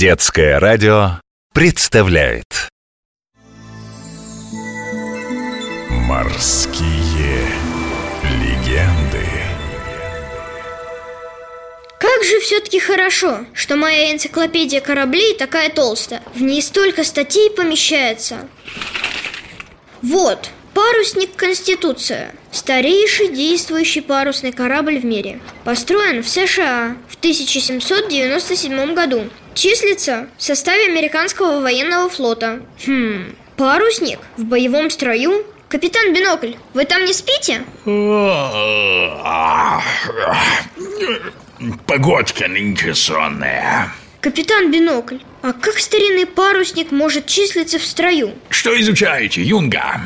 Детское радио представляет Морские легенды Как же все-таки хорошо, что моя энциклопедия кораблей такая толстая. В ней столько статей помещается. Вот, парусник Конституция. Старейший действующий парусный корабль в мире. Построен в США в 1797 году. Числится в составе американского военного флота. Хм, парусник в боевом строю Капитан Бинокль, вы там не спите? Погодка нынче сонная. Капитан Бинокль, а как старинный парусник может числиться в строю? Что изучаете, Юнга?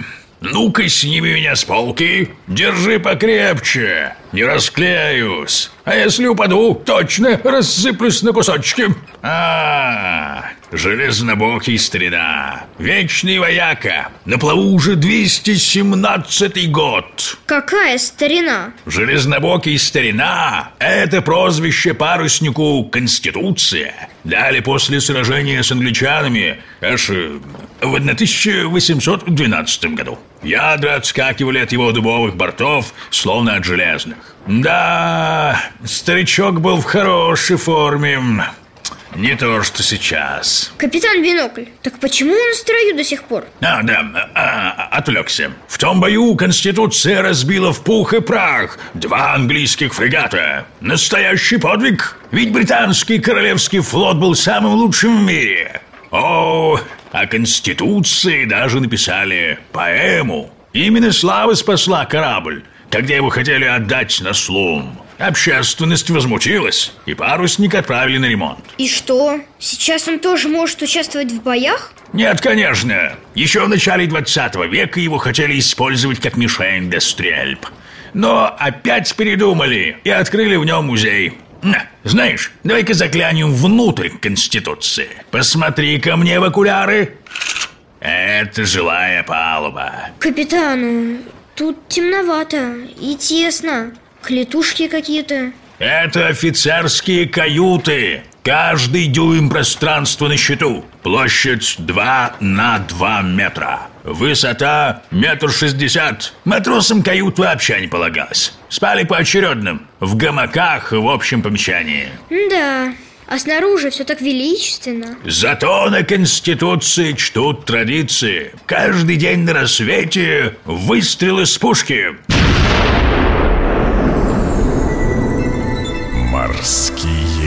Ну-ка, сними меня с полки, держи покрепче, не расклеюсь. А если упаду, точно рассыплюсь на кусочки. А, железнобокий старина, вечный вояка, на плаву уже 217 год. Какая старина? Железнобокий старина – это прозвище паруснику Конституция. Дали после сражения с англичанами аж э, в 1812 году. Ядра отскакивали от его дубовых бортов, словно от железных. Да, старичок был в хорошей форме. Не то, что сейчас. Капитан Бинокль, так почему он в строю до сих пор? А, да, а, отвлекся. В том бою Конституция разбила в пух и прах два английских фрегата. Настоящий подвиг. Ведь британский королевский флот был самым лучшим в мире. О, о Конституции даже написали поэму. Именно слава спасла корабль, когда его хотели отдать на слом. Общественность возмутилась, и парусник отправили на ремонт. И что? Сейчас он тоже может участвовать в боях? Нет, конечно. Еще в начале 20 века его хотели использовать как мишень для стрельб. Но опять передумали и открыли в нем музей. На, Знаешь, давай-ка заглянем внутрь Конституции. Посмотри ко мне в окуляры. Это жилая палуба. Капитан, тут темновато и тесно. Клетушки какие-то. Это офицерские каюты. Каждый дюйм пространства на счету. Площадь 2 на 2 метра. Высота метр шестьдесят. Матросам кают вообще не полагалось. Спали поочередным. В гамаках в общем помещении. Да, а снаружи все так величественно. Зато на Конституции чтут традиции. Каждый день на рассвете выстрелы с пушки. Легенды